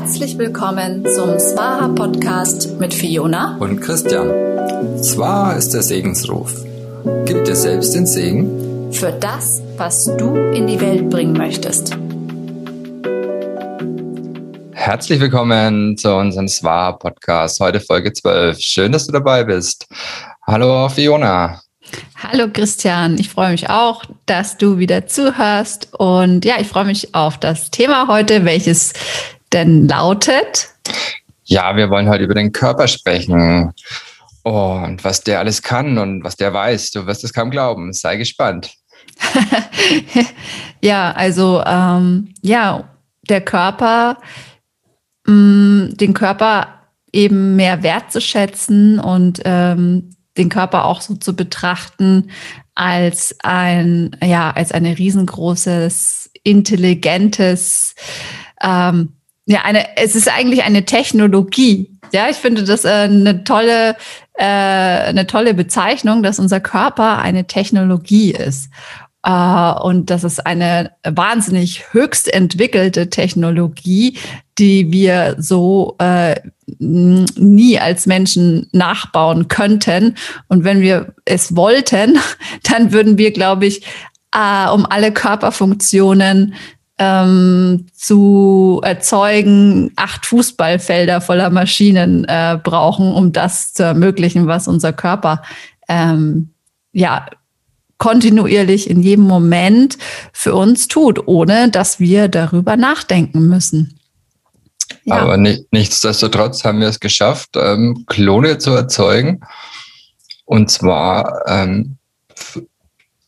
Herzlich willkommen zum Swaha Podcast mit Fiona und Christian. Swaha ist der Segensruf. Gib dir selbst den Segen für das, was du in die Welt bringen möchtest. Herzlich willkommen zu unserem Swaha Podcast. Heute Folge 12. Schön, dass du dabei bist. Hallo Fiona. Hallo Christian, ich freue mich auch, dass du wieder zuhörst und ja, ich freue mich auf das Thema heute, welches denn lautet? Ja, wir wollen heute über den Körper sprechen und was der alles kann und was der weiß. Du wirst es kaum glauben. Sei gespannt. ja, also ähm, ja, der Körper, mh, mm, den Körper eben mehr wertzuschätzen und ähm, den Körper auch so zu betrachten als ein, ja, als eine riesengroßes, intelligentes, ähm, ja, eine, es ist eigentlich eine Technologie. Ja, ich finde das äh, eine tolle, äh, eine tolle Bezeichnung, dass unser Körper eine Technologie ist. Äh, und das ist eine wahnsinnig höchst entwickelte Technologie, die wir so äh, nie als Menschen nachbauen könnten. Und wenn wir es wollten, dann würden wir, glaube ich, äh, um alle Körperfunktionen ähm, zu erzeugen, acht Fußballfelder voller Maschinen äh, brauchen, um das zu ermöglichen, was unser Körper ähm, ja kontinuierlich in jedem Moment für uns tut, ohne dass wir darüber nachdenken müssen. Ja. Aber nicht, nichtsdestotrotz haben wir es geschafft, ähm, Klone zu erzeugen. Und zwar, ähm,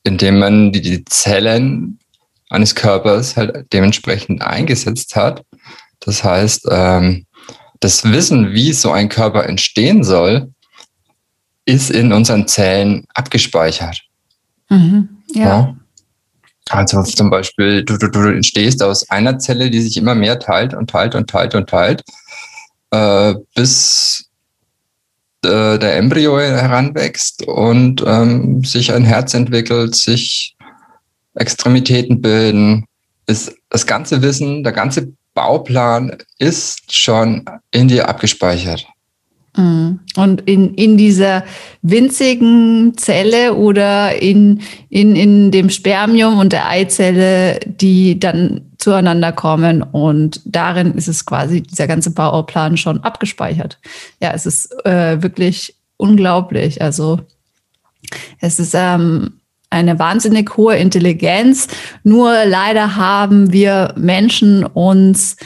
indem man die, die Zellen eines Körpers halt dementsprechend eingesetzt hat. Das heißt, ähm, das Wissen, wie so ein Körper entstehen soll, ist in unseren Zellen abgespeichert. Mhm, ja. ja. Also zum Beispiel, du, du, du entstehst aus einer Zelle, die sich immer mehr teilt und teilt und teilt und teilt, äh, bis äh, der Embryo heranwächst und ähm, sich ein Herz entwickelt, sich Extremitäten bilden, ist das ganze Wissen, der ganze Bauplan ist schon in dir abgespeichert. Mhm. Und in, in dieser winzigen Zelle oder in, in, in dem Spermium und der Eizelle, die dann zueinander kommen. Und darin ist es quasi dieser ganze Bauplan schon abgespeichert. Ja, es ist äh, wirklich unglaublich. Also es ist ähm, eine wahnsinnig hohe Intelligenz. Nur leider haben wir Menschen uns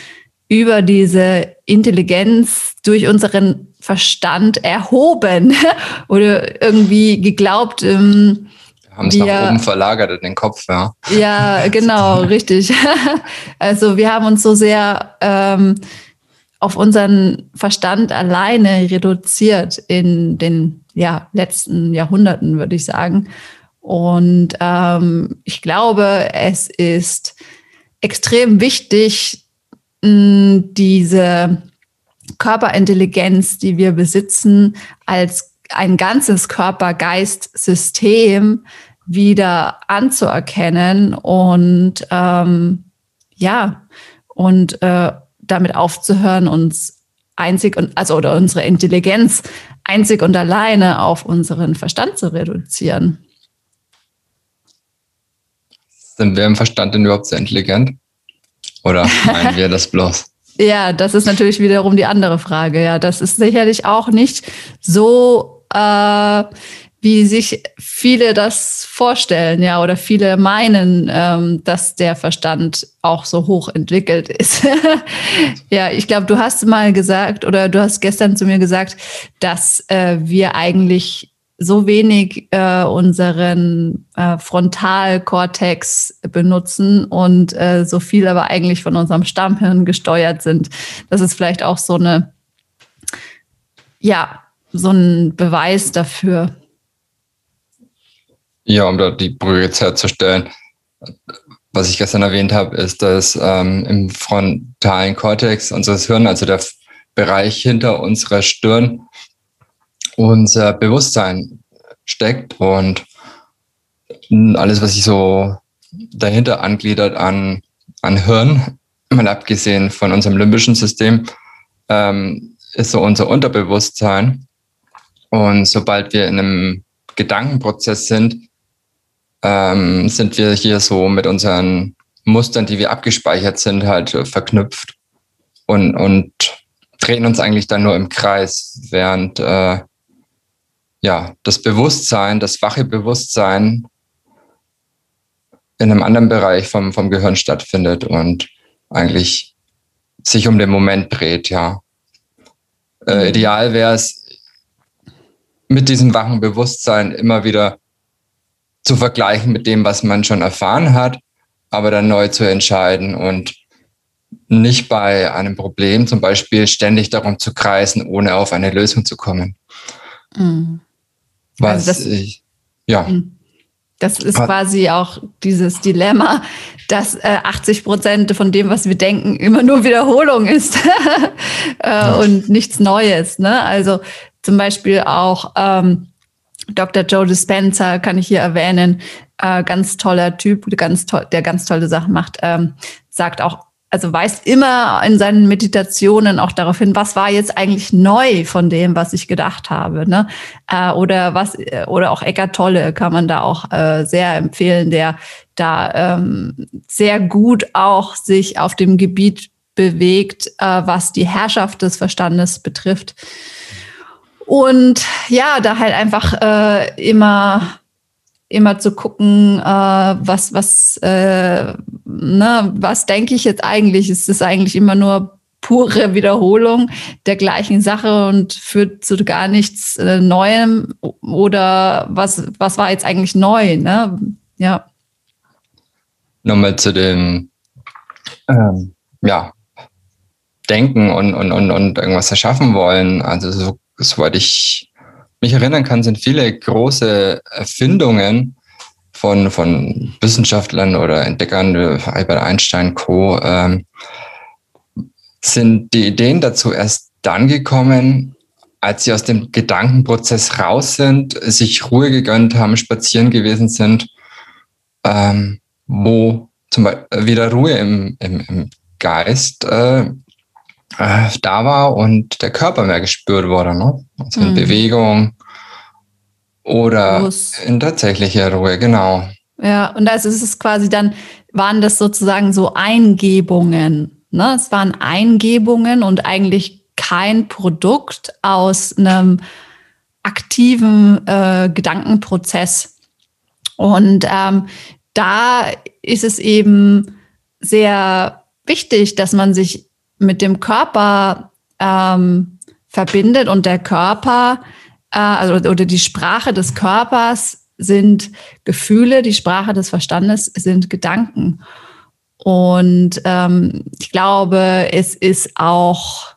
über diese Intelligenz durch unseren Verstand erhoben oder irgendwie geglaubt. Ähm, haben es nach oben verlagert in den Kopf, ja. Ja, genau, richtig. Also wir haben uns so sehr ähm, auf unseren Verstand alleine reduziert in den ja, letzten Jahrhunderten, würde ich sagen. Und ähm, ich glaube, es ist extrem wichtig, diese Körperintelligenz, die wir besitzen, als ein ganzes Körper-Geist-System wieder anzuerkennen und ähm, ja, und äh, damit aufzuhören, uns einzig und also oder unsere Intelligenz einzig und alleine auf unseren Verstand zu reduzieren. Sind wir im Verstand denn überhaupt so intelligent? Oder meinen wir das bloß? Ja, das ist natürlich wiederum die andere Frage. Ja, das ist sicherlich auch nicht so, äh, wie sich viele das vorstellen, ja, oder viele meinen, ähm, dass der Verstand auch so hoch entwickelt ist. ja, ich glaube, du hast mal gesagt oder du hast gestern zu mir gesagt, dass äh, wir eigentlich so wenig äh, unseren äh, Frontalkortex benutzen und äh, so viel aber eigentlich von unserem Stammhirn gesteuert sind. Das ist vielleicht auch so eine, ja, so ein Beweis dafür. Ja, um da die Brücke herzustellen. Was ich gestern erwähnt habe, ist, dass ähm, im frontalen Kortex unseres Hirns, also der Bereich hinter unserer Stirn, unser Bewusstsein steckt und alles, was sich so dahinter angliedert an, an Hirn, mal abgesehen von unserem limbischen System, ähm, ist so unser Unterbewusstsein. Und sobald wir in einem Gedankenprozess sind, ähm, sind wir hier so mit unseren Mustern, die wir abgespeichert sind, halt verknüpft und, und drehen uns eigentlich dann nur im Kreis, während äh, ja, das Bewusstsein, das wache Bewusstsein in einem anderen Bereich vom, vom Gehirn stattfindet und eigentlich sich um den Moment dreht, ja. Äh, mhm. ideal wäre es, mit diesem wachen Bewusstsein immer wieder zu vergleichen mit dem, was man schon erfahren hat, aber dann neu zu entscheiden und nicht bei einem Problem zum Beispiel ständig darum zu kreisen, ohne auf eine Lösung zu kommen. Mhm. Was also das, ich, ja. Mhm. Das ist quasi auch dieses Dilemma, dass äh, 80 Prozent von dem, was wir denken, immer nur Wiederholung ist äh, ja. und nichts Neues. Ne? Also zum Beispiel auch ähm, Dr. Joe Dispenza kann ich hier erwähnen, äh, ganz toller Typ, ganz toll, der ganz tolle Sachen macht, ähm, sagt auch also weist immer in seinen Meditationen auch darauf hin, was war jetzt eigentlich neu von dem, was ich gedacht habe, ne? Äh, oder was oder auch Eckart Tolle kann man da auch äh, sehr empfehlen, der da ähm, sehr gut auch sich auf dem Gebiet bewegt, äh, was die Herrschaft des Verstandes betrifft. Und ja, da halt einfach äh, immer immer zu gucken, äh, was, was, äh, ne, was denke ich jetzt eigentlich? Ist es eigentlich immer nur pure Wiederholung der gleichen Sache und führt zu gar nichts äh, Neuem? Oder was, was war jetzt eigentlich neu? Ne? Ja. Nochmal zu dem, ähm, ja, Denken und, und, und, und irgendwas erschaffen wollen. Also, so, soweit ich mich erinnern kann, sind viele große Erfindungen von, von Wissenschaftlern oder Entdeckern, Albert Einstein, Co., ähm, sind die Ideen dazu erst dann gekommen, als sie aus dem Gedankenprozess raus sind, sich Ruhe gegönnt haben, spazieren gewesen sind, ähm, wo zum Beispiel wieder Ruhe im, im, im Geist äh, äh, da war und der Körper mehr gespürt wurde, ne? Also in mhm. Bewegung oder Los. in tatsächlicher Ruhe, genau. Ja, und also ist es quasi dann, waren das sozusagen so Eingebungen. Ne? Es waren Eingebungen und eigentlich kein Produkt aus einem aktiven äh, Gedankenprozess. Und ähm, da ist es eben sehr wichtig, dass man sich mit dem Körper ähm, verbindet und der Körper, äh, also, oder die Sprache des Körpers sind Gefühle, die Sprache des Verstandes sind Gedanken. Und ähm, ich glaube, es ist auch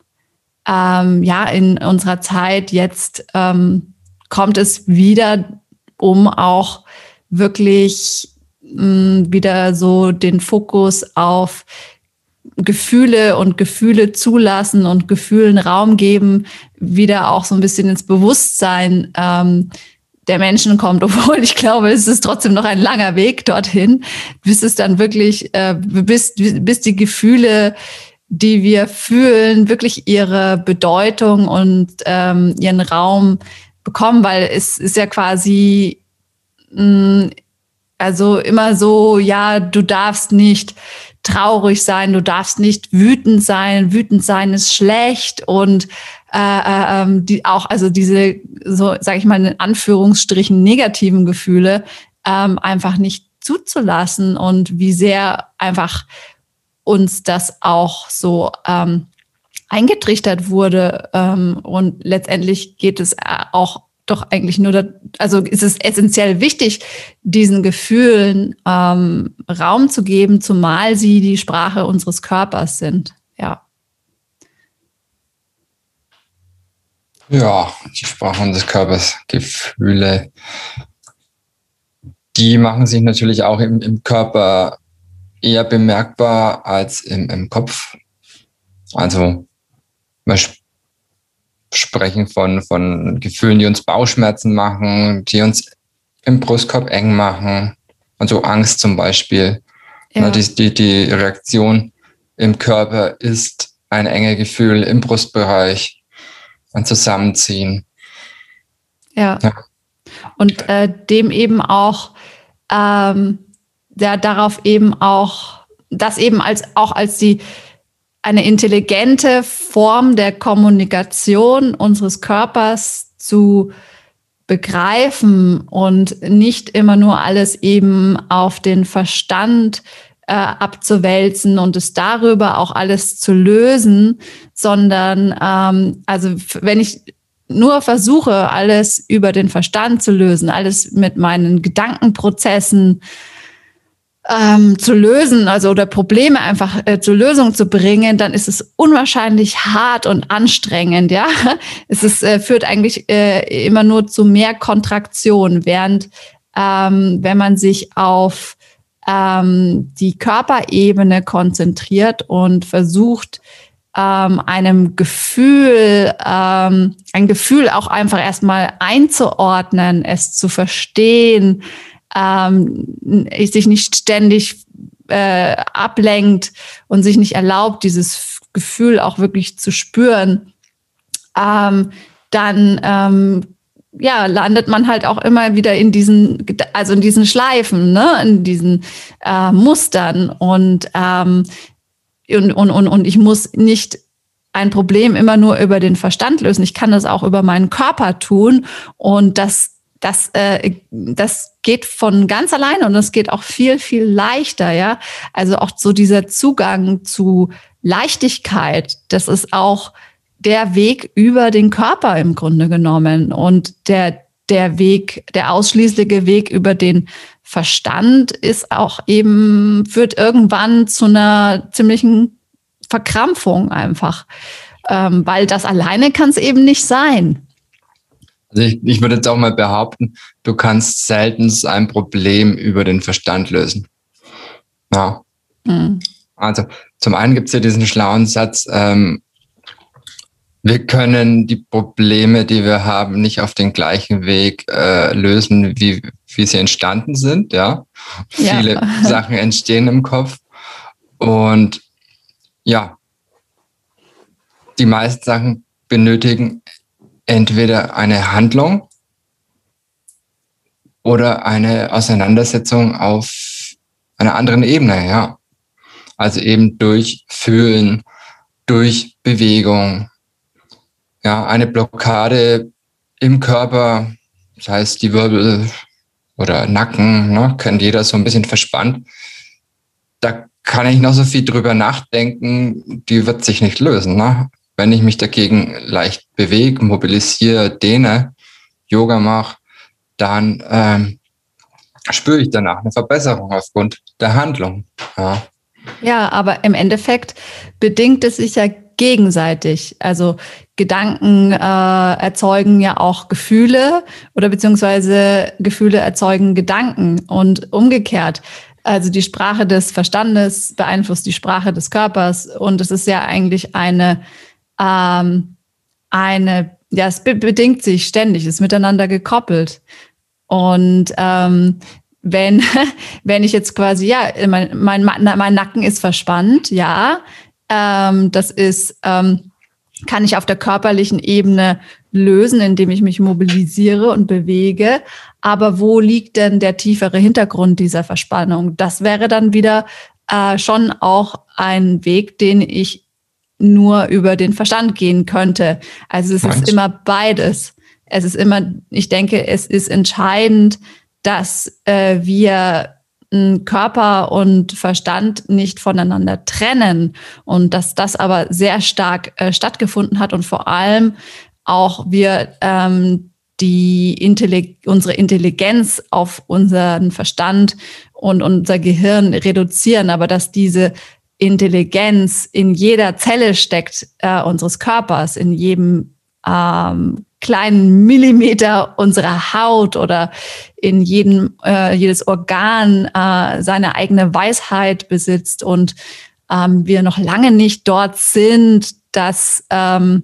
ähm, ja in unserer Zeit jetzt ähm, kommt es wieder, um auch wirklich mh, mm, wieder so den Fokus auf Gefühle und Gefühle zulassen und Gefühlen Raum geben, wieder auch so ein bisschen ins Bewusstsein ähm, der Menschen kommt, obwohl ich glaube, es ist trotzdem noch ein langer Weg dorthin, bis es dann wirklich, äh, bis, bis die Gefühle, die wir fühlen, wirklich ihre Bedeutung und ähm, ihren Raum bekommen, weil es ist ja quasi mh, mm, also immer so, ja, du darfst nicht traurig sein, du darfst nicht wütend sein, wütend sein ist schlecht und äh, äh, ähm, die auch also diese so sage ich mal in Anführungsstrichen negativen Gefühle ähm, einfach nicht zuzulassen und wie sehr einfach uns das auch so ähm, eingetrichtert wurde ähm, und letztendlich geht es äh, auch doch eigentlich nur, da, also ist es essentiell wichtig, diesen Gefühlen ähm, Raum zu geben, zumal sie die Sprache unseres Körpers sind. Ja. Ja, die Sprache unseres Körpers, Gefühle, die machen sich natürlich auch im, im Körper eher bemerkbar als im, im Kopf. Also man sprechen von, von Gefühlen, die uns Bauchschmerzen machen, die uns im Brustkorb eng machen. Also Angst zum Beispiel. Ja. Die, die, die Reaktion im Körper ist ein enge Gefühl im Brustbereich, ein Zusammenziehen. Ja. ja. Und äh, dem eben auch, ähm, ja, darauf eben auch, das eben als auch als die eine intelligente Form der Kommunikation unseres Körpers zu begreifen und nicht immer nur alles eben auf den Verstand äh, abzuwälzen und es darüber auch alles zu lösen, sondern ähm, also wenn ich nur versuche, alles über den Verstand zu lösen, alles mit meinen Gedankenprozessen ähm, zu lösen, also oder Probleme einfach äh, zur Lösung zu bringen, dann ist es unwahrscheinlich hart und anstrengend, ja. Es ist, äh, führt eigentlich äh, immer nur zu mehr Kontraktion, während ähm, wenn man sich auf ähm, die Körperebene konzentriert und versucht, ähm, einem Gefühl, ähm, ein Gefühl auch einfach erstmal einzuordnen, es zu verstehen, ähm, sich nicht ständig äh, ablenkt und sich nicht erlaubt, dieses Gefühl auch wirklich zu spüren, ähm, dann ähm, ja, landet man halt auch immer wieder in diesen, also in diesen Schleifen, ne, in diesen äh, Mustern und, ähm, und, und, und, und ich muss nicht ein Problem immer nur über den Verstand lösen. Ich kann das auch über meinen Körper tun und das das, äh, das geht von ganz alleine und es geht auch viel, viel leichter, ja. Also auch so dieser Zugang zu Leichtigkeit, das ist auch der Weg über den Körper im Grunde genommen und der, der Weg, der ausschließliche Weg über den Verstand ist auch eben, führt irgendwann zu einer ziemlichen Verkrampfung einfach, ähm, weil das alleine kann es eben nicht sein. Also ich, ich würde jetzt auch mal behaupten, du kannst selten ein Problem über den Verstand lösen. Ja. Mhm. Also zum einen gibt es ja diesen schlauen Satz, ähm, wir können die Probleme, die wir haben, nicht auf den gleichen Weg äh, lösen, wie, wie sie entstanden sind. Ja? ja. Viele Sachen entstehen im Kopf. Und ja, die meisten Sachen benötigen entweder eine Handlung oder eine Auseinandersetzung auf einer anderen Ebene, ja. Also eben durch Fühlen, durch Bewegung. Ja, eine Blockade im Körper, das heißt die Wirbel oder Nacken, ne, kennt jeder so ein bisschen verspannt. Da kann ich noch so viel drüber nachdenken, die wird sich nicht lösen. Ne? Wenn ich mich dagegen leicht bewege, mobilisiere, dehne, Yoga mache, dann ähm, spüre ich danach eine Verbesserung aufgrund der Handlung. Ja. ja, aber im Endeffekt bedingt es sich ja gegenseitig. Also Gedanken äh, erzeugen ja auch Gefühle oder beziehungsweise Gefühle erzeugen Gedanken und umgekehrt. Also die Sprache des Verstandes beeinflusst die Sprache des Körpers und es ist ja eigentlich eine ähm, eine, ja, es bedingt sich ständig, ist miteinander gekoppelt. Und ähm, wenn, wenn ich jetzt quasi, ja, mein, mein, mein Nacken ist verspannt, ja, ähm, das ist, ähm, kann ich auf der körperlichen Ebene lösen, indem ich mich mobilisiere und bewege. Aber wo liegt denn der tiefere Hintergrund dieser Verspannung? Das wäre dann wieder äh, schon auch ein Weg, den ich nur über den Verstand gehen könnte. Also es Meinst? ist immer beides. Es ist immer, ich denke, es ist entscheidend, dass äh, wir Körper und Verstand nicht voneinander trennen und dass das aber sehr stark äh, stattgefunden hat und vor allem auch wir ähm, die Intelli unsere Intelligenz auf unseren Verstand und unser Gehirn reduzieren, aber dass diese Intelligenz in jeder Zelle steckt äh, unseres Körpers, in jedem ähm, kleinen Millimeter unserer Haut oder in jedem äh, jedes Organ äh, seine eigene Weisheit besitzt und ähm, wir noch lange nicht dort sind, dass ähm,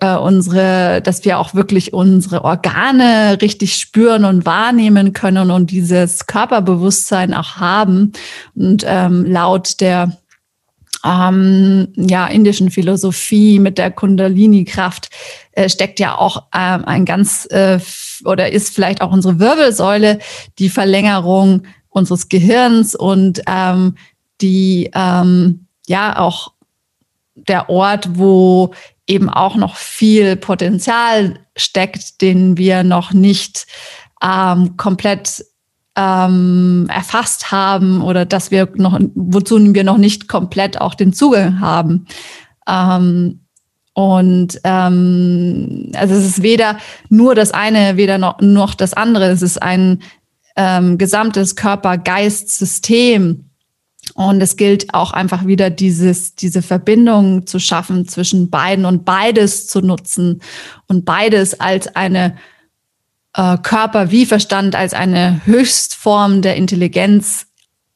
äh, unsere, dass wir auch wirklich unsere Organe richtig spüren und wahrnehmen können und dieses Körperbewusstsein auch haben. Und ähm, laut der ähm, ja, indischen Philosophie mit der Kundalini-Kraft äh, steckt ja auch ähm, ein ganz äh, oder ist vielleicht auch unsere Wirbelsäule die Verlängerung unseres Gehirns und ähm, die ähm, ja auch der Ort, wo eben auch noch viel Potenzial steckt, den wir noch nicht ähm, komplett ähm, erfasst haben oder dass wir noch, wozu wir noch nicht komplett auch den Zugang haben. Ähm, und ähm, also es ist weder nur das eine, weder noch, noch das andere. Es ist ein ähm, gesamtes Körper-Geist-System. Und es gilt auch einfach wieder dieses, diese Verbindung zu schaffen zwischen beiden und beides zu nutzen und beides als eine äh, Körper wie Verstand als eine Höchstform der Intelligenz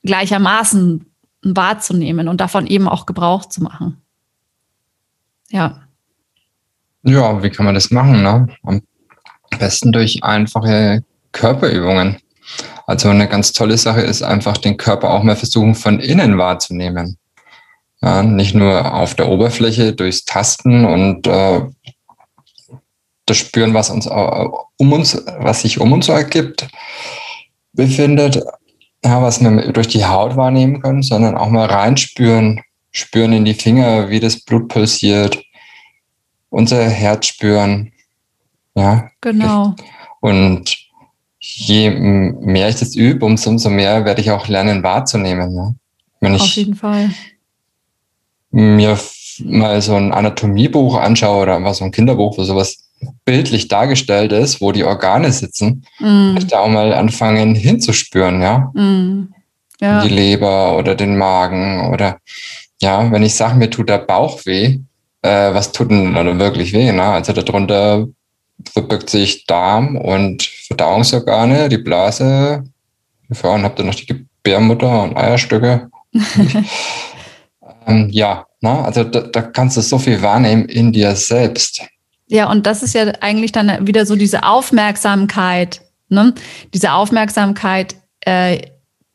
gleichermaßen wahrzunehmen und davon eben auch Gebrauch zu machen. Ja. Ja, wie kann man das machen? Ne? Am besten durch einfache Körperübungen. Also eine ganz tolle Sache ist einfach den Körper auch mal versuchen von innen wahrzunehmen. Ja, nicht nur auf der Oberfläche durchs Tasten und äh, das Spüren, was uns um uns, was sich um uns ergibt, befindet, ja, was wir durch die Haut wahrnehmen können, sondern auch mal reinspüren, spüren in die Finger, wie das Blut pulsiert, unser Herz spüren. Ja. Genau. Und je mehr ich das übe, umso, umso mehr werde ich auch lernen wahrzunehmen. Ne? Wenn Auf jeden Fall. Mir mal so ein Anatomiebuch anschaue oder einfach so ein Kinderbuch, wo sowas bildlich dargestellt ist, wo die Organe sitzen, mm. ich da auch mal anfangen hinzuspüren, ja? Mm. ja. Die Leber oder den Magen oder ja, wenn ich sage, mir tut der Bauch weh, äh, was tut denn dann wirklich weh? Ne? Also darunter verbirgt sich Darm und Verdauungsorgane, die Blase. Die Frauen habt ihr noch die Gebärmutter und Eierstöcke. ähm, ja, ne? also da, da kannst du so viel wahrnehmen in dir selbst. Ja, und das ist ja eigentlich dann wieder so diese Aufmerksamkeit, ne? diese Aufmerksamkeit äh,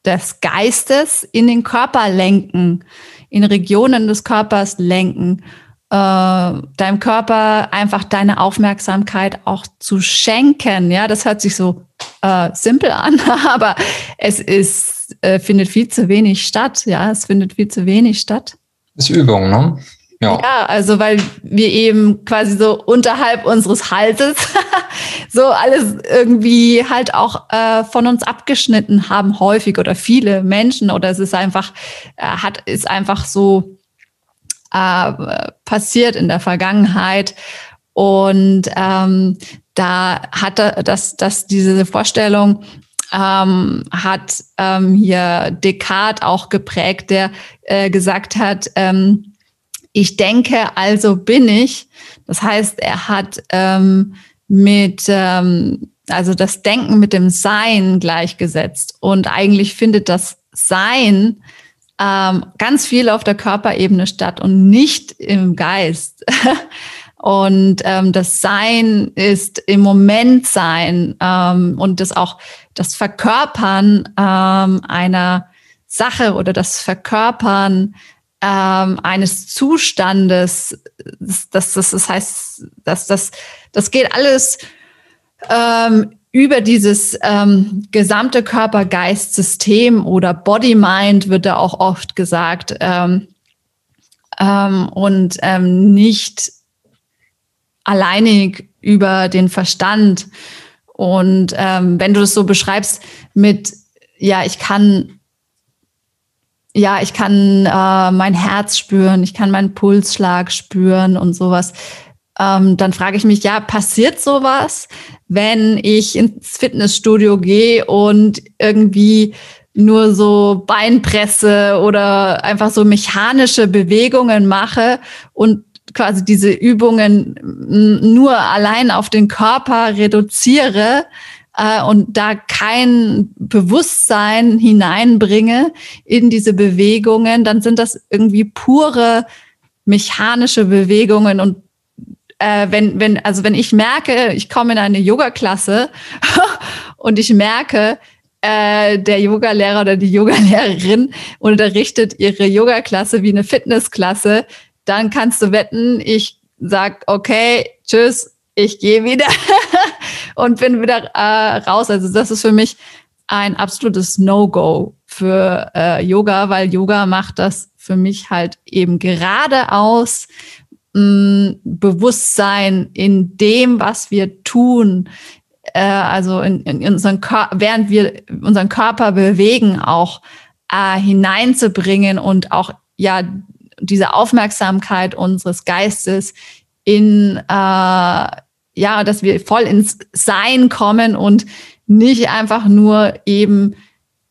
des Geistes in den Körper lenken, in Regionen des Körpers lenken, äh, deinem Körper einfach deine Aufmerksamkeit auch zu schenken. Ja, das hört sich so äh, simpel an, aber es ist, äh, findet viel zu wenig statt. Ja, es findet viel zu wenig statt. Ist Übung, ne? Ja. ja, also weil wir eben quasi so unterhalb unseres Halses so alles irgendwie halt auch äh, von uns abgeschnitten haben, häufig oder viele Menschen oder es ist einfach, äh, hat, ist einfach so äh, passiert in der Vergangenheit. Und ähm, da hat das, das diese Vorstellung ähm, hat ähm, hier Descartes auch geprägt, der äh, gesagt hat, ähm, ich denke, also bin ich. Das heißt, er hat ähm, mit, ähm, also das Denken mit dem Sein gleichgesetzt. Und eigentlich findet das Sein ähm, ganz viel auf der Körperebene statt und nicht im Geist. und ähm, das Sein ist im Moment Sein ähm, und das auch das Verkörpern ähm, einer Sache oder das Verkörpern ähm, eines Zustandes, das, das, das, heißt, dass das, das geht alles ähm, über dieses ähm, gesamte Körper-Geist-System oder Body-Mind wird da auch oft gesagt ähm, ähm, und ähm, nicht alleinig über den Verstand. Und ähm, wenn du das so beschreibst mit, ja, ich kann ja, ich kann äh, mein Herz spüren, ich kann meinen Pulsschlag spüren und sowas. Ähm, dann frage ich mich, ja, passiert sowas, wenn ich ins Fitnessstudio gehe und irgendwie nur so Beinpresse oder einfach so mechanische Bewegungen mache und quasi diese Übungen nur allein auf den Körper reduziere, äh, und da kein Bewusstsein hineinbringe in diese Bewegungen, dann sind das irgendwie pure mechanische Bewegungen. Und äh, wenn, wenn, also wenn ich merke, ich komme in eine Yoga-Klasse und ich merke, äh, der Yogalehrer oder die Yogalehrerin unterrichtet ihre Yoga-Klasse wie eine Fitnessklasse, dann kannst du wetten, ich sag, okay, tschüss, ich gehe wieder und bin wieder äh, raus. Also das ist für mich ein absolutes No-Go für äh, Yoga, weil Yoga macht das für mich halt eben geradeaus mh, Bewusstsein in dem, was wir tun, äh, also in, in unseren Kör während wir unseren Körper bewegen, auch äh, hineinzubringen und auch ja diese Aufmerksamkeit unseres Geistes in äh, ja, dass wir voll ins Sein kommen und nicht einfach nur eben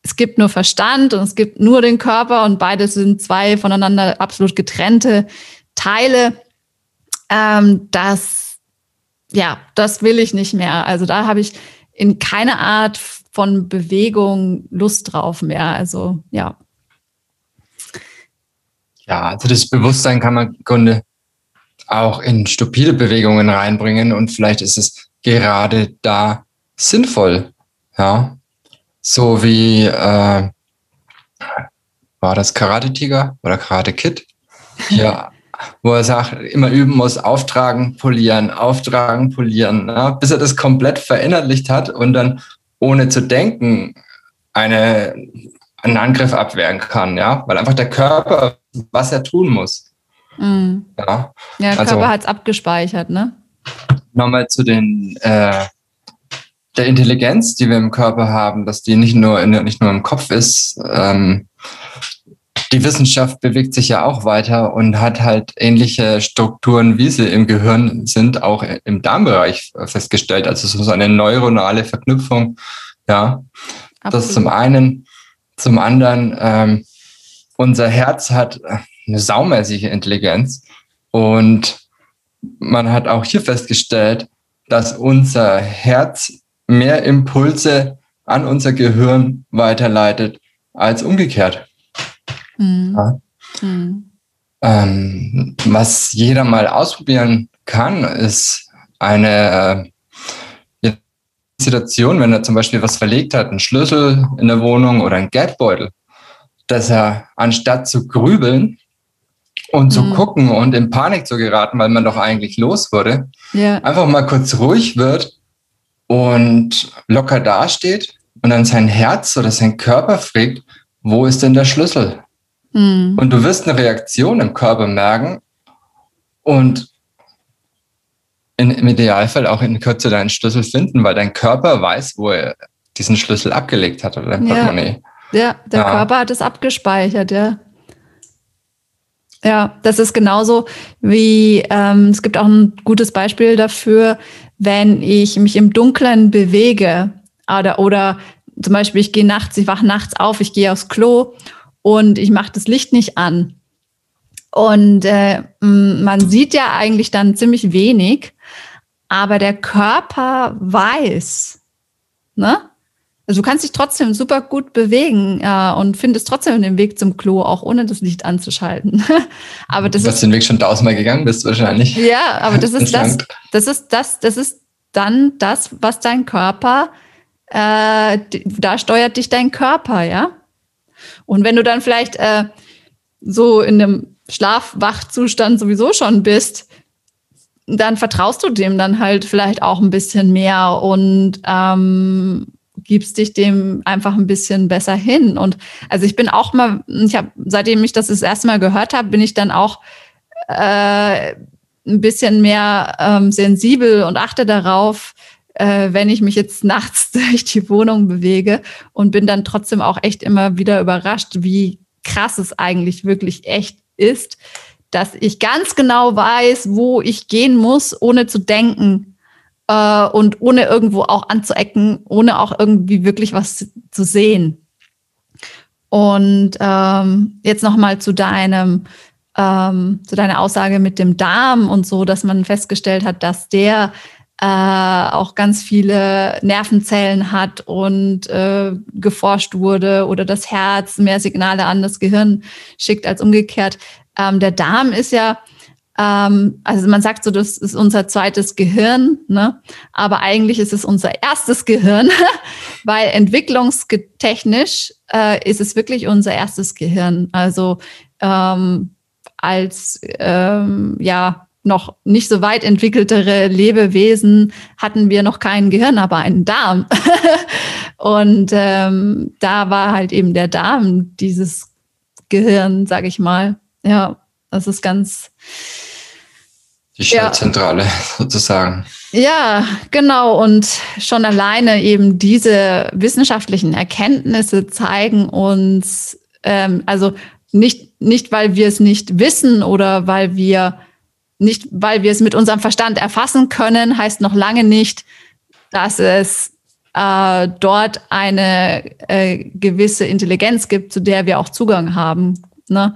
es gibt nur Verstand und es gibt nur den Körper und beide sind zwei voneinander absolut getrennte Teile. Ähm, das, ja, das will ich nicht mehr. Also da habe ich in keine Art von Bewegung Lust drauf mehr. Also ja. Ja, also das Bewusstsein kann man im Grunde auch in stupide Bewegungen reinbringen und vielleicht ist es gerade da sinnvoll. Ja, so wie äh, war das Karate Tiger oder Karate Kid? Ja, wo er sagt, immer üben muss, auftragen, polieren, auftragen, polieren, ne? bis er das komplett verinnerlicht hat und dann ohne zu denken eine, einen Angriff abwehren kann, ja, weil einfach der Körper, was er tun muss. Mhm. Ja, ja, der also, Körper hat es abgespeichert, ne? Nochmal zu den äh, der Intelligenz, die wir im Körper haben, dass die nicht nur in, nicht nur im Kopf ist. Ähm, die Wissenschaft bewegt sich ja auch weiter und hat halt ähnliche Strukturen, wie sie im Gehirn sind, auch im Darmbereich festgestellt. Also so eine neuronale Verknüpfung. Ja, Absolut. das zum einen. Zum anderen, ähm, unser Herz hat eine saumäßige Intelligenz und man hat auch hier festgestellt, dass unser Herz mehr Impulse an unser Gehirn weiterleitet als umgekehrt. Mhm. Ja. Mhm. Ähm, was jeder mal ausprobieren kann, ist eine äh, Situation, wenn er zum Beispiel was verlegt hat, einen Schlüssel in der Wohnung oder einen Geldbeutel, dass er anstatt zu grübeln und zu mhm. gucken und in Panik zu geraten, weil man doch eigentlich los wurde, ja. einfach mal kurz ruhig wird und locker dasteht und dann sein Herz oder sein Körper fragt, wo ist denn der Schlüssel? Mhm. Und du wirst eine Reaktion im Körper merken und in, im Idealfall auch in Kürze deinen Schlüssel finden, weil dein Körper weiß, wo er diesen Schlüssel abgelegt hat oder dein Portemonnaie. Ja, ja der ja. Körper hat es abgespeichert, ja. Ja, das ist genauso wie, ähm, es gibt auch ein gutes Beispiel dafür, wenn ich mich im Dunkeln bewege oder, oder zum Beispiel ich gehe nachts, ich wache nachts auf, ich gehe aufs Klo und ich mache das Licht nicht an. Und äh, man sieht ja eigentlich dann ziemlich wenig, aber der Körper weiß, ne? Also du kannst dich trotzdem super gut bewegen äh, und findest trotzdem den Weg zum Klo, auch ohne das Licht anzuschalten. aber das du hast ist, den Weg schon tausendmal gegangen bist wahrscheinlich. Ja, aber das ist das, das ist das, das ist dann das, was dein Körper, äh, da steuert dich dein Körper, ja. Und wenn du dann vielleicht äh, so in einem Schlafwachzustand sowieso schon bist, dann vertraust du dem dann halt vielleicht auch ein bisschen mehr und ähm, gibst dich dem einfach ein bisschen besser hin. Und also ich bin auch mal, ich habe, seitdem ich das das erste Mal gehört habe, bin ich dann auch äh, ein bisschen mehr ähm, sensibel und achte darauf, äh, wenn ich mich jetzt nachts durch die Wohnung bewege und bin dann trotzdem auch echt immer wieder überrascht, wie krass es eigentlich wirklich echt ist, dass ich ganz genau weiß, wo ich gehen muss, ohne zu denken, äh, und ohne irgendwo auch anzuecken, ohne auch irgendwie wirklich was zu sehen. Und ähm, jetzt nochmal zu deinem, ähm, zu deiner Aussage mit dem Darm und so, dass man festgestellt hat, dass der äh, auch ganz viele Nervenzellen hat und äh, geforscht wurde oder das Herz mehr Signale an das Gehirn schickt als umgekehrt. Ähm, der Darm ist ja Ähm, also man sagt so, das ist unser zweites Gehirn, ne? aber eigentlich ist es unser erstes Gehirn, weil entwicklungstechnisch äh, ist es wirklich unser erstes Gehirn. Also ähm, als ähm, ja noch nicht so weit entwickeltere Lebewesen hatten wir noch kein Gehirn, aber einen Darm. Und ähm, da war halt eben der Darm dieses Gehirn, sag ich mal. Ja, das ist ganz. Die Schaltzentrale ja. sozusagen. Ja, genau. Und schon alleine eben diese wissenschaftlichen Erkenntnisse zeigen uns, ähm, also nicht, nicht, weil wir es nicht wissen oder weil wir nicht, weil wir es mit unserem Verstand erfassen können, heißt noch lange nicht, dass es äh, dort eine äh, gewisse Intelligenz gibt, zu der wir auch Zugang haben. Ne?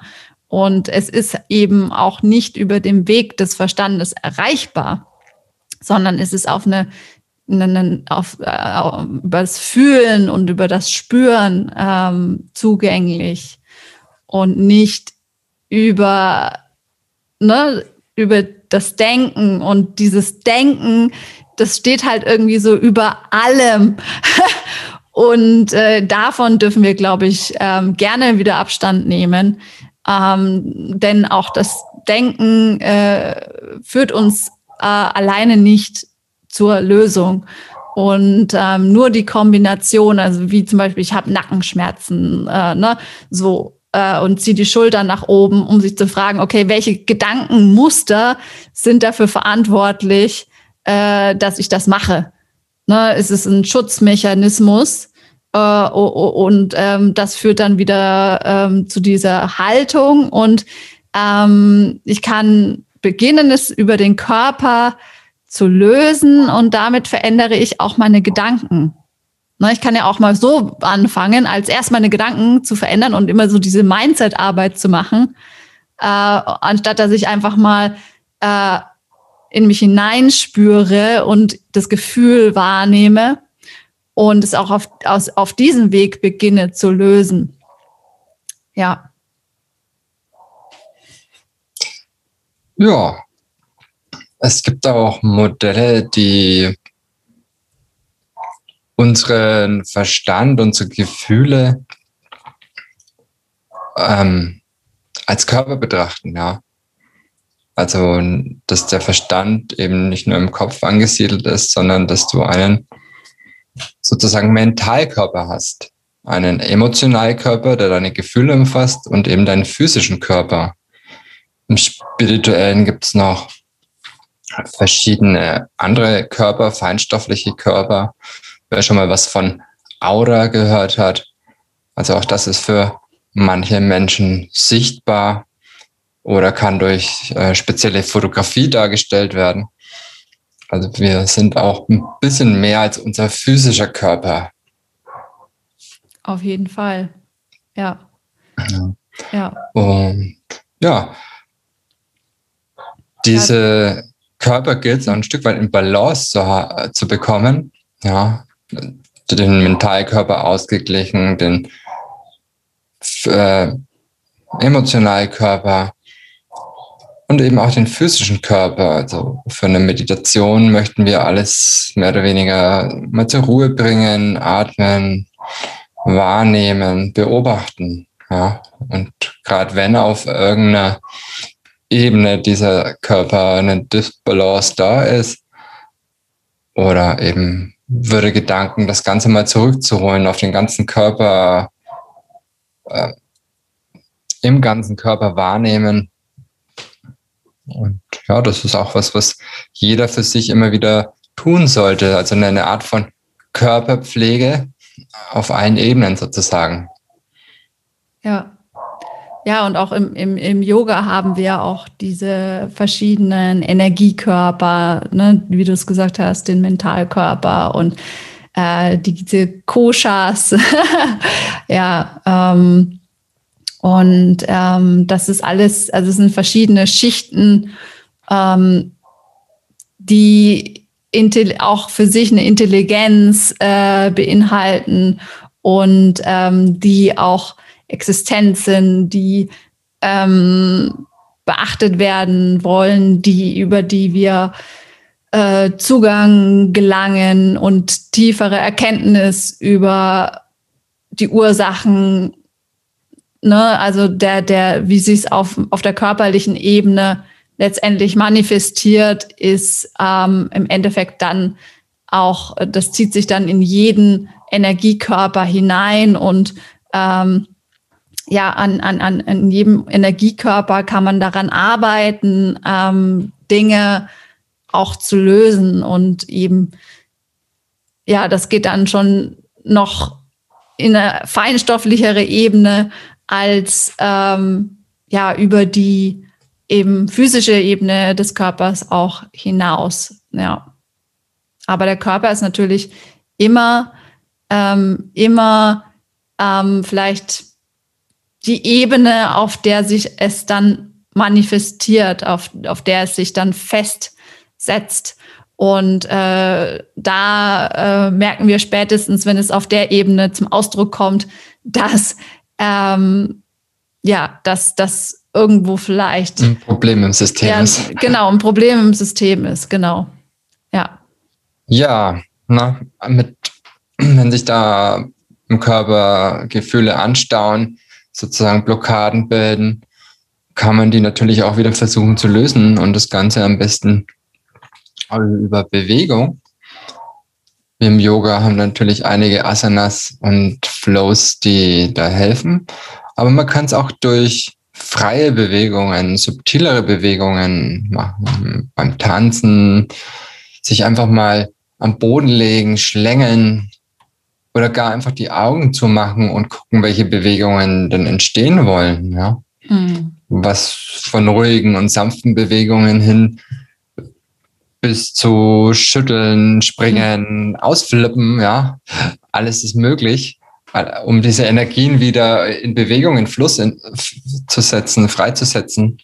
Und es ist eben auch nicht über den Weg des Verstandes erreichbar, sondern es ist auf eine, eine auf, äh, über das Fühlen und über das Spüren ähm, zugänglich und nicht über ne, über das Denken und dieses Denken, das steht halt irgendwie so über allem. und äh, davon dürfen wir, glaube ich, ähm, gerne wieder Abstand nehmen. Ähm, denn auch das Denken äh, führt uns äh, alleine nicht zur Lösung. Und ähm, nur die Kombination, also wie zum Beispiel, ich habe Nackenschmerzen, äh, ne, so äh, und zieht die Schultern nach oben, um sich zu fragen, okay, welche Gedankenmuster sind dafür verantwortlich, äh, dass ich das mache? Ne, ist es ein Schutzmechanismus? Äh, und ähm, das führt dann wieder ähm, zu dieser Haltung. Und ähm, ich kann beginnen, es über den Körper zu lösen und damit verändere ich auch meine Gedanken. Ne, ich kann ja auch mal so anfangen, als erst meine Gedanken zu verändern und immer so diese Mindset-Arbeit zu machen, äh, anstatt dass ich einfach mal äh, in mich hineinspüre und das Gefühl wahrnehme und es auch auf, aus, auf diesem Weg beginne zu lösen. Ja. Ja. Es gibt auch Modelle, die unseren Verstand, unsere Gefühle ähm, als Körper betrachten, ja. Also, dass der Verstand eben nicht nur im Kopf angesiedelt ist, sondern dass du einen sozusagen Mentalkörper hast. Einen Emotionalkörper, der deine Gefühle umfasst und eben deinen physischen Körper. Im Spirituellen gibt es noch verschiedene andere Körper, feinstoffliche Körper, wer schon mal was von Aura gehört hat. Also auch das ist für manche Menschen sichtbar oder kann durch äh, spezielle Fotografie dargestellt werden. Also wir sind auch ein bisschen mehr als unser physischer Körper. Auf jeden Fall. Ja. Ja. ja. Und ja, diese Körper gilt es ein Stück weit in Balance zu, zu bekommen. Ja, den Mentalkörper ausgeglichen, den äh, Emotionalkörper und eben auch den physischen Körper. Also für eine Meditation möchten wir alles mehr oder weniger mal zur Ruhe bringen, atmen, wahrnehmen, beobachten. Ja, und gerade wenn auf irgendeiner Ebene dieser Körper eine Disbalance da ist oder eben würde Gedanken, das Ganze mal zurückzuholen auf den ganzen Körper, äh, im ganzen Körper wahrnehmen. Und ja, das ist auch was, was jeder für sich immer wieder tun sollte. Also eine Art von Körperpflege auf allen Ebenen sozusagen. Ja. Ja, und auch im, im, im Yoga haben wir auch diese verschiedenen Energiekörper, ne, wie du es gesagt hast, den Mentalkörper und äh, die, diese Koshas. ja, ähm, und ähm, das ist alles, also es sind verschiedene Schichten, ähm, die auch für sich eine Intelligenz äh, beinhalten und ähm, die auch Existenzen, die ähm, beachtet werden wollen, die, über die wir äh, Zugang gelangen und tiefere Erkenntnis über die Ursachen, ne, also der, der, wie sie es auf, auf der körperlichen Ebene letztendlich manifestiert, ist ähm, im Endeffekt dann auch, das zieht sich dann in jeden Energiekörper hinein und ähm, ja, an, an, an, an jedem Energiekörper kann man daran arbeiten, ähm, Dinge auch zu lösen und eben, ja, das geht dann schon noch in eine feinstofflichere Ebene als ähm, ja über die eben physische Ebene des Körpers auch hinaus. Ja. Aber der Körper ist natürlich immer, ähm, immer ähm, vielleicht die Ebene, auf der sich es dann manifestiert, auf, auf der es sich dann festsetzt. Und äh, da äh, merken wir spätestens, wenn es auf der Ebene zum Ausdruck kommt, dass ähm, ja, dass das irgendwo vielleicht ein Problem im System ja, ist. Genau, ein Problem im System ist, genau. Ja. Ja, na, mit, wenn sich da im Körper Gefühle anstauen, sozusagen Blockaden bilden, kann man die natürlich auch wieder versuchen zu lösen und das Ganze am besten über Bewegung. Wir im Yoga haben natürlich einige Asanas und Flows, die da helfen, aber man kann es auch durch freie Bewegungen, subtilere Bewegungen machen, beim Tanzen, sich einfach mal am Boden legen, schlängeln oder gar einfach die Augen zu machen und gucken, welche Bewegungen denn entstehen wollen. Ja? Mhm. Was von ruhigen und sanften Bewegungen hin bis zu schütteln, springen, mhm. ausflippen, ja, alles ist möglich, um diese Energien wieder in Bewegung, in Fluss in, zu setzen, freizusetzen.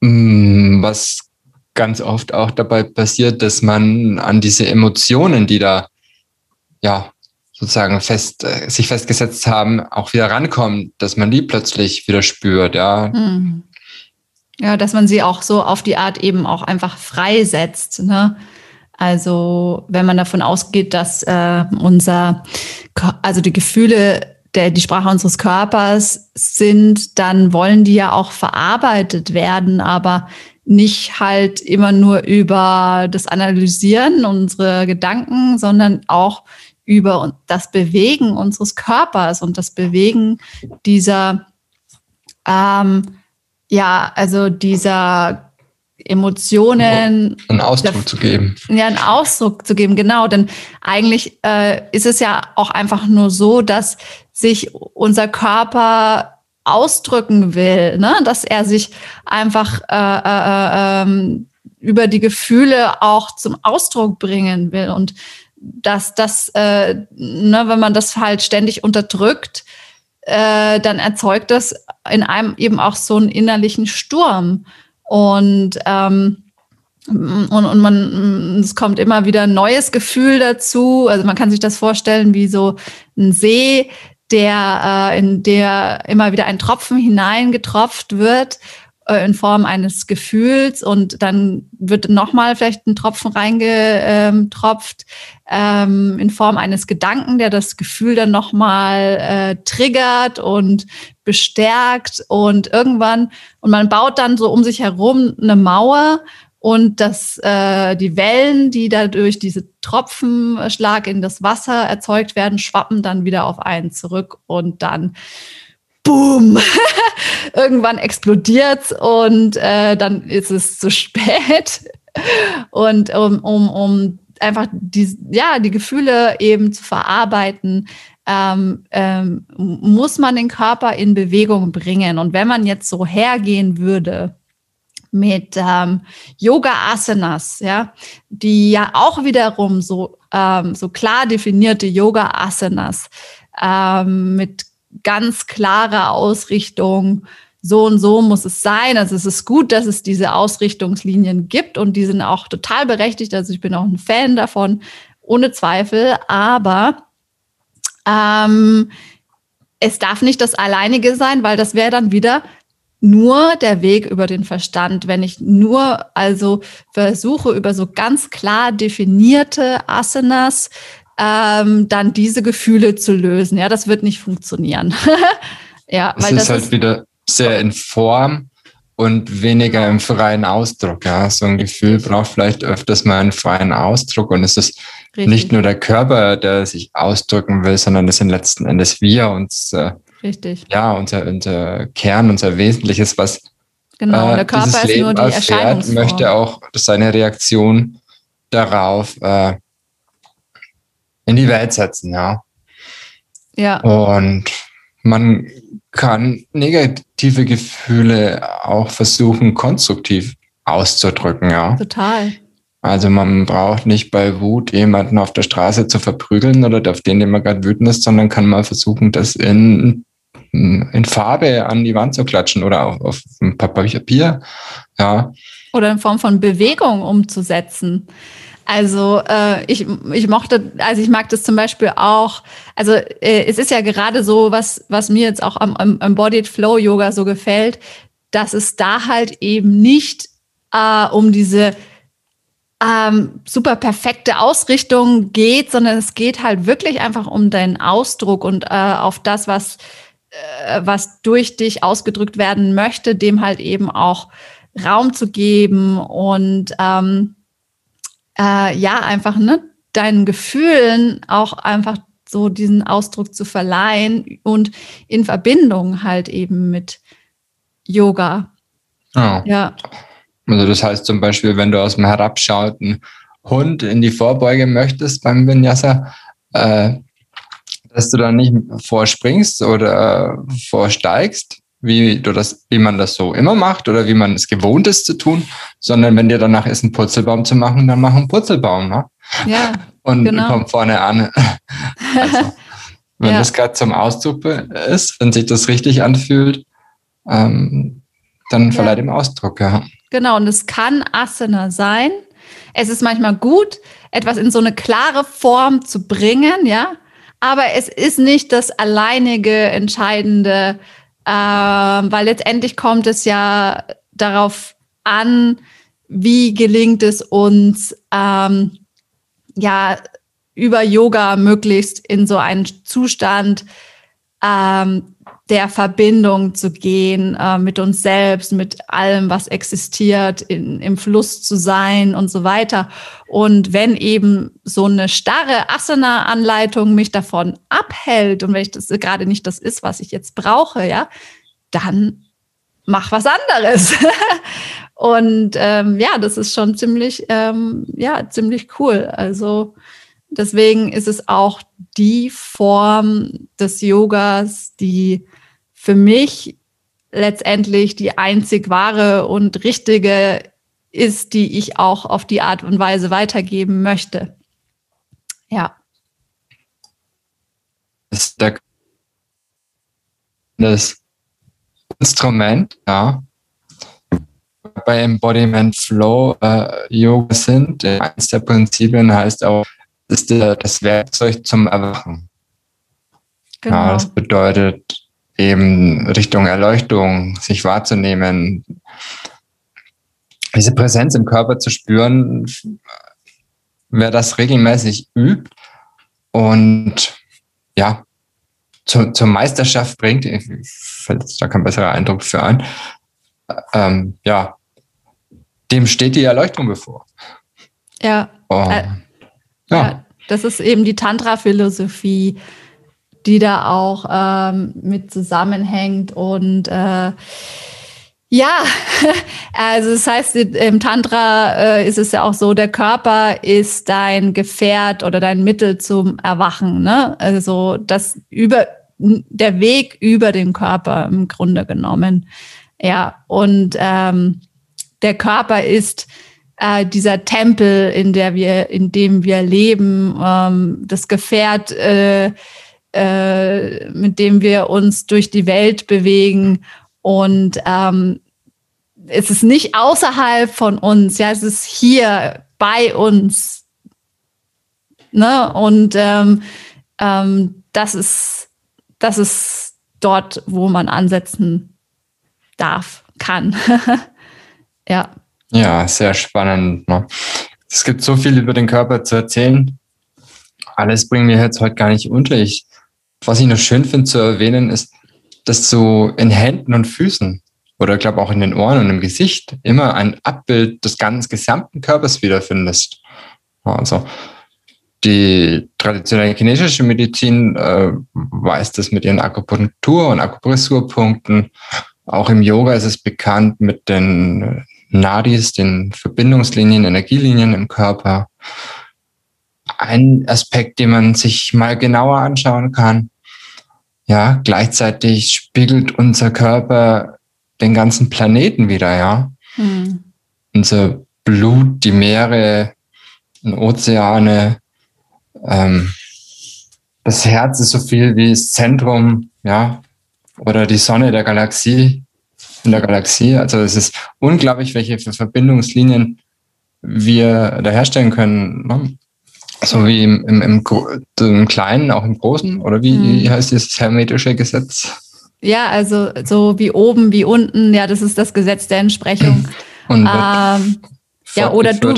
Mm, was ganz oft auch dabei passiert, dass man an diese Emotionen, die da ja sozusagen fest, äh, sich festgesetzt haben, auch wieder rankommt, dass man die plötzlich wieder spürt, ja. Mhm. Ja, dass man sie auch so auf die Art eben auch einfach freisetzt. Ne? Also wenn man davon ausgeht, dass äh, unser, also die Gefühle der, die Sprache unseres Körpers sind, dann wollen die ja auch verarbeitet werden, aber nicht halt immer nur über das Analysieren unserer Gedanken, sondern auch über das Bewegen unseres Körpers und das Bewegen dieser ähm, ja, also dieser Emotionen. Einen Ausdruck zu geben. Ja, einen Ausdruck zu geben, genau. Denn eigentlich äh, ist es ja auch einfach nur so, dass sich unser Körper ausdrücken will, ne? dass er sich einfach äh, äh, ähm, über die Gefühle auch zum Ausdruck bringen will. Und dass das, äh, ne, wenn man das halt ständig unterdrückt, äh, dann erzeugt das in einem eben auch so einen innerlichen Sturm. Und, ähm, und, und man, es kommt immer wieder ein neues Gefühl dazu. Also man kann sich das vorstellen wie so ein See, der, äh, in der immer wieder ein Tropfen hineingetropft wird äh, in Form eines Gefühls und dann wird nochmal vielleicht ein Tropfen reingetropft ähm, in Form eines Gedanken, der das Gefühl dann nochmal äh, triggert und bestärkt und irgendwann und man baut dann so um sich herum eine Mauer und das, äh, die Wellen, die dadurch diese Tropfenschlag in das Wasser erzeugt werden, schwappen dann wieder auf einen zurück und dann boom, irgendwann explodiert's und äh, dann ist es zu spät. Und um, um, um einfach die, ja, die Gefühle eben zu verarbeiten, ähm, ähm, muss man den Körper in Bewegung bringen. Und wenn man jetzt so hergehen würde mit ähm, Yoga-Asanas, ja, die ja auch wiederum so, ähm, so klar definierte Yoga-Asanas ähm, mit ganz klare Ausrichtung, so und so muss es sein. Also es ist gut, dass es diese Ausrichtungslinien gibt und die sind auch total berechtigt. Also ich bin auch ein Fan davon, ohne Zweifel. Aber ähm, es darf nicht das Alleinige sein, weil das wäre dann wieder nur der Weg über den Verstand, wenn ich nur also versuche, über so ganz klar definierte Asanas ähm, dann diese Gefühle zu lösen. Ja, das wird nicht funktionieren. ja, es weil ist das halt ist wieder sehr in Form und weniger im freien Ausdruck. Ja, so ein Gefühl braucht vielleicht öfters mal einen freien Ausdruck und es ist Richtig. nicht nur der Körper, der sich ausdrücken will, sondern es sind letzten Endes wir uns. Äh, Richtig. Ja, unser, unser Kern, unser Wesentliches, was genau, äh, der Körper ist Leben nur die erfährt, möchte auch seine Reaktion darauf äh, in die Welt setzen, ja. Ja. Und man kann negative Gefühle auch versuchen, konstruktiv auszudrücken, ja. Total. Also man braucht nicht bei Wut jemanden auf der Straße zu verprügeln oder auf den, den man gerade wütend ist, sondern kann mal versuchen, das in, in Farbe an die Wand zu klatschen oder auf, auf ein Papier, ja. Oder in Form von Bewegung umzusetzen. Also äh, ich, ich mochte, also ich mag das zum Beispiel auch, also äh, es ist ja gerade so, was, was mir jetzt auch am, am Embodied Flow Yoga so gefällt, dass es da halt eben nicht äh, um diese ähm, super perfekte Ausrichtung geht, sondern es geht halt wirklich einfach um deinen Ausdruck und äh, auf das, was, äh, was durch dich ausgedrückt werden möchte, dem halt eben auch Raum zu geben und ähm, äh, ja, einfach ne, deinen Gefühlen auch einfach so diesen Ausdruck zu verleihen und in Verbindung halt eben mit Yoga. Oh. Ja. Also das heißt zum Beispiel, wenn du aus dem herabschauenden Hund in die Vorbeuge möchtest beim Vinyasa, äh, dass du dann nicht vorspringst oder äh, vorsteigst, wie du das, wie man das so immer macht oder wie man es gewohnt ist zu tun, sondern wenn dir danach ist, einen Purzelbaum zu machen, dann mach einen Purzelbaum, ne? Ja. Und genau. komm vorne an. Also, wenn ja. das gerade zum Ausdruck ist, wenn sich das richtig anfühlt, ähm, dann verleiht ja. ihm Ausdruck, ja. Genau, und es kann Asana sein. Es ist manchmal gut, etwas in so eine klare Form zu bringen, ja. Aber es ist nicht das alleinige entscheidende ähm, weil letztendlich kommt es ja darauf an, wie gelingt es uns, ähm, ja, über Yoga möglichst in so einen Zustand ähm, der Verbindung zu gehen äh, mit uns selbst, mit allem, was existiert, in, im Fluss zu sein und so weiter. Und wenn eben so eine starre Asana-Anleitung mich davon abhält und wenn ich das gerade nicht das ist, was ich jetzt brauche, ja, dann mach was anderes. und ähm, ja, das ist schon ziemlich, ähm, ja, ziemlich cool. Also deswegen ist es auch die Form des Yogas, die für mich letztendlich die einzig wahre und richtige ist, die ich auch auf die Art und Weise weitergeben möchte. Ja. Das Instrument, ja, bei Embodiment Flow äh, Yoga sind, eines der Prinzipien heißt auch, ist das Werkzeug zum Erwachen. Genau. Ja, das bedeutet, eben Richtung Erleuchtung, sich wahrzunehmen, diese Präsenz im Körper zu spüren, wer das regelmäßig übt und ja, zu, zur Meisterschaft bringt, fällt jetzt da kein besserer Eindruck für ein, ähm, ja, dem steht die Erleuchtung bevor. Ja. Oh. Äh, ja. ja. Das ist eben die Tantra-Philosophie, die da auch ähm, mit zusammenhängt und äh, ja, also das heißt, im Tantra äh, ist es ja auch so, der Körper ist dein Gefährt oder dein Mittel zum Erwachen. Ne? Also das über der Weg über den Körper im Grunde genommen. Ja, und ähm, der Körper ist äh, dieser Tempel, in der wir, in dem wir leben, ähm, das Gefährt. Äh, äh, mit dem wir uns durch die Welt bewegen. Und ähm, es ist nicht außerhalb von uns, ja, es ist hier bei uns. Ne? Und ähm, ähm, das ist, das ist dort, wo man ansetzen darf, kann. ja. Ja, sehr spannend. Ne? Es gibt so viel über den Körper zu erzählen. Alles bringen wir jetzt heute gar nicht unter. Ich, was ich noch schön finde zu erwähnen, ist, dass du in Händen und Füßen oder ich glaube auch in den Ohren und im Gesicht immer ein Abbild des ganzen gesamten Körpers wiederfindest. Also die traditionelle chinesische Medizin äh, weiß das mit ihren Akupunktur- und Akupressurpunkten. Auch im Yoga ist es bekannt mit den Nadis, den Verbindungslinien, Energielinien im Körper. Ein Aspekt, den man sich mal genauer anschauen kann. Ja, gleichzeitig spiegelt unser Körper den ganzen Planeten wieder, ja. Hm. Unser Blut, die Meere, Ozeane, ähm, das Herz ist so viel wie das Zentrum, ja, oder die Sonne der Galaxie, in der Galaxie. Also es ist unglaublich, welche Verbindungslinien wir da herstellen können. So wie im, im, im, im, Kleinen, auch im Großen, oder wie, wie heißt dieses hermetische Gesetz? Ja, also so wie oben, wie unten, ja, das ist das Gesetz der Entsprechung. Und ähm, ja, oder du,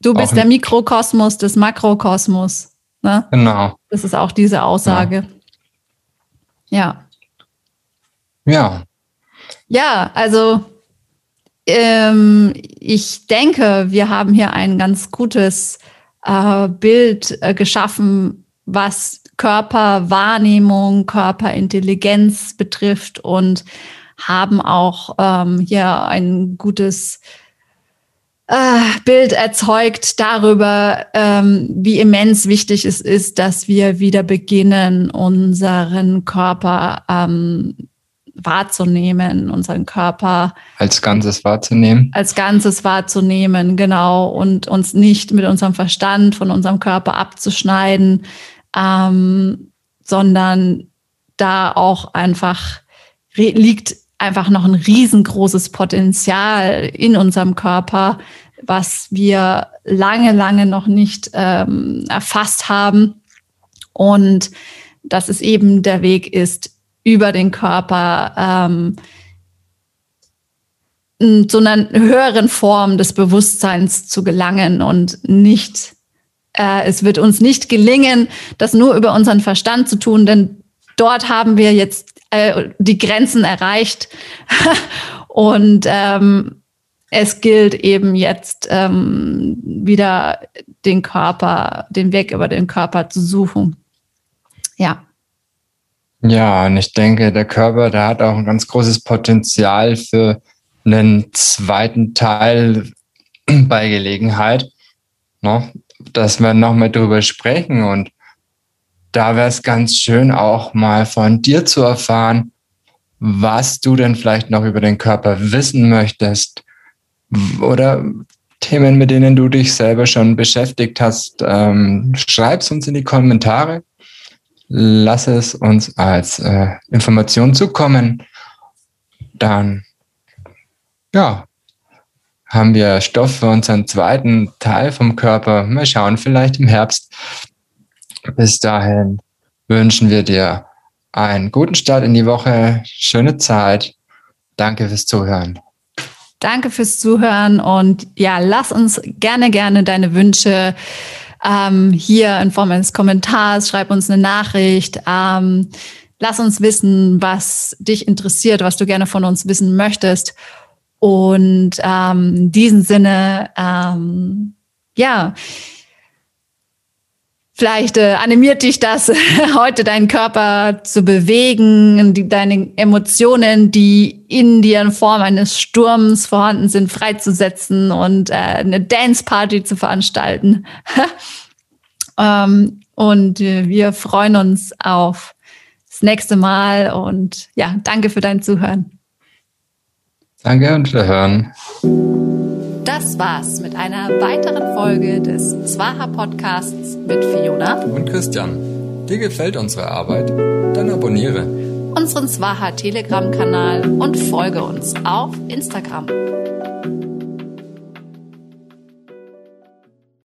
du bist der Mikrokosmos des Makrokosmos. Ne? Genau. Das ist auch diese Aussage. Ja. Ja. Ja, also ähm, ich denke, wir haben hier ein ganz gutes äh, Bild äh, geschaffen, was Körperwahrnehmung, Körperintelligenz betrifft und haben auch ähm, hier ein gutes äh, Bild erzeugt darüber, ähm, wie immens wichtig es ist, dass wir wieder beginnen, unseren Körper ähm, wahrzunehmen, unseren Körper als Ganzes wahrzunehmen. Als Ganzes wahrzunehmen, genau, und uns nicht mit unserem Verstand von unserem Körper abzuschneiden, ähm, sondern da auch einfach liegt einfach noch ein riesengroßes Potenzial in unserem Körper, was wir lange, lange noch nicht ähm, erfasst haben. Und dass es eben der Weg ist, über den Körper ähm, zu einer höheren Form des Bewusstseins zu gelangen und nicht äh, es wird uns nicht gelingen, das nur über unseren Verstand zu tun, denn dort haben wir jetzt äh, die Grenzen erreicht. Und ähm, es gilt eben jetzt ähm, wieder den Körper, den Weg über den Körper zu suchen. Ja. Ja, und ich denke, der Körper, der hat auch ein ganz großes Potenzial für einen zweiten Teil bei Gelegenheit. Ne? dass wir nochmal drüber sprechen. Und da wäre es ganz schön, auch mal von dir zu erfahren, was du denn vielleicht noch über den Körper wissen möchtest oder Themen, mit denen du dich selber schon beschäftigt hast. Ähm, Schreib es uns in die Kommentare. Lass es uns als äh, Information zukommen. Dann, ja, haben wir Stoff für unseren zweiten Teil vom Körper. Mal schauen, vielleicht im Herbst. Bis dahin wünschen wir dir einen guten Start in die Woche, schöne Zeit. Danke fürs Zuhören. Danke fürs Zuhören und ja, lass uns gerne, gerne deine Wünsche ähm, hier in Form eines Kommentars, schreib uns eine Nachricht. Ähm, lass uns wissen, was dich interessiert, was du gerne von uns wissen möchtest. Und ähm, in diesem Sinne, ähm, ja, vielleicht äh, animiert dich das, heute deinen Körper zu bewegen, die, deine Emotionen, die in dir in Form eines Sturms vorhanden sind, freizusetzen und äh, eine Dance-Party zu veranstalten. ähm, und äh, wir freuen uns auf das nächste Mal und ja, danke für dein Zuhören. Danke und wir hören. Das war's mit einer weiteren Folge des Zwaha Podcasts mit Fiona und Christian. Dir gefällt unsere Arbeit? Dann abonniere unseren Zwaha Telegram-Kanal und folge uns auf Instagram.